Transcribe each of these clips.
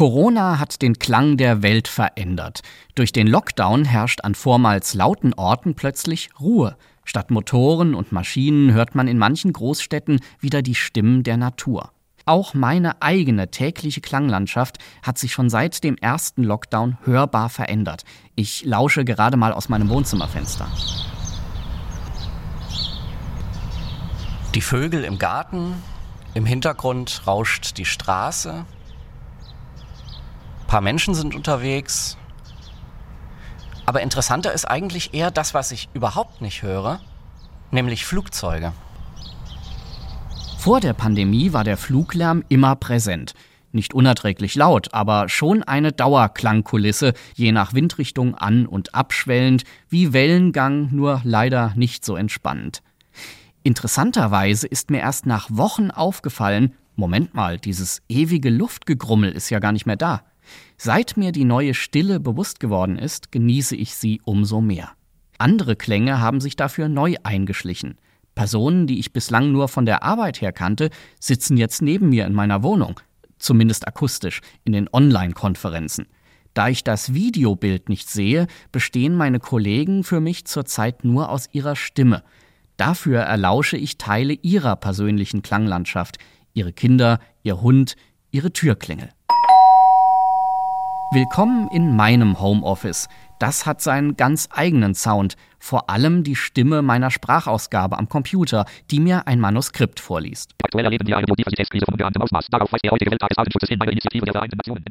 Corona hat den Klang der Welt verändert. Durch den Lockdown herrscht an vormals lauten Orten plötzlich Ruhe. Statt Motoren und Maschinen hört man in manchen Großstädten wieder die Stimmen der Natur. Auch meine eigene tägliche Klanglandschaft hat sich schon seit dem ersten Lockdown hörbar verändert. Ich lausche gerade mal aus meinem Wohnzimmerfenster. Die Vögel im Garten, im Hintergrund rauscht die Straße. Paar Menschen sind unterwegs. Aber interessanter ist eigentlich eher das, was ich überhaupt nicht höre, nämlich Flugzeuge. Vor der Pandemie war der Fluglärm immer präsent. Nicht unerträglich laut, aber schon eine Dauerklangkulisse, je nach Windrichtung an- und abschwellend, wie Wellengang, nur leider nicht so entspannend. Interessanterweise ist mir erst nach Wochen aufgefallen, Moment mal, dieses ewige Luftgegrummel ist ja gar nicht mehr da. Seit mir die neue Stille bewusst geworden ist, genieße ich sie umso mehr. Andere Klänge haben sich dafür neu eingeschlichen. Personen, die ich bislang nur von der Arbeit her kannte, sitzen jetzt neben mir in meiner Wohnung, zumindest akustisch, in den Online-Konferenzen. Da ich das Videobild nicht sehe, bestehen meine Kollegen für mich zurzeit nur aus ihrer Stimme. Dafür erlausche ich Teile ihrer persönlichen Klanglandschaft, ihre Kinder, ihr Hund, ihre Türklingel. Willkommen in meinem Homeoffice. Das hat seinen ganz eigenen Sound, vor allem die Stimme meiner Sprachausgabe am Computer, die mir ein Manuskript vorliest.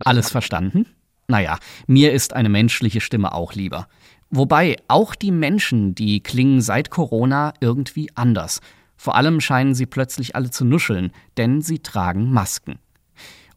Alles verstanden? Naja, mir ist eine menschliche Stimme auch lieber. Wobei auch die Menschen, die klingen seit Corona irgendwie anders. Vor allem scheinen sie plötzlich alle zu nuscheln, denn sie tragen Masken.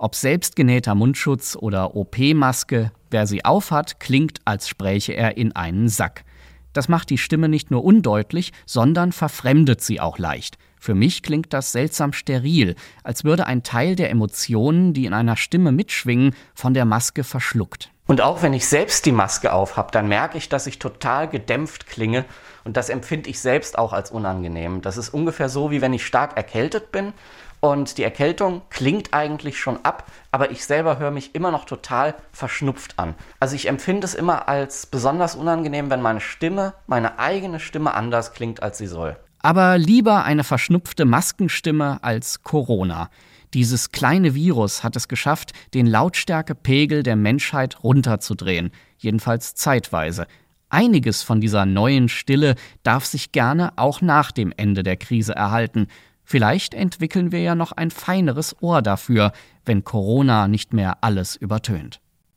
Ob selbstgenähter Mundschutz oder OP-Maske, wer sie aufhat, klingt, als spräche er in einen Sack. Das macht die Stimme nicht nur undeutlich, sondern verfremdet sie auch leicht. Für mich klingt das seltsam steril, als würde ein Teil der Emotionen, die in einer Stimme mitschwingen, von der Maske verschluckt. Und auch wenn ich selbst die Maske aufhab, dann merke ich, dass ich total gedämpft klinge und das empfinde ich selbst auch als unangenehm. Das ist ungefähr so, wie wenn ich stark erkältet bin und die Erkältung klingt eigentlich schon ab, aber ich selber höre mich immer noch total verschnupft an. Also ich empfinde es immer als besonders unangenehm, wenn meine Stimme, meine eigene Stimme anders klingt, als sie soll. Aber lieber eine verschnupfte Maskenstimme als Corona. Dieses kleine Virus hat es geschafft, den Lautstärkepegel der Menschheit runterzudrehen, jedenfalls zeitweise. Einiges von dieser neuen Stille darf sich gerne auch nach dem Ende der Krise erhalten. Vielleicht entwickeln wir ja noch ein feineres Ohr dafür, wenn Corona nicht mehr alles übertönt.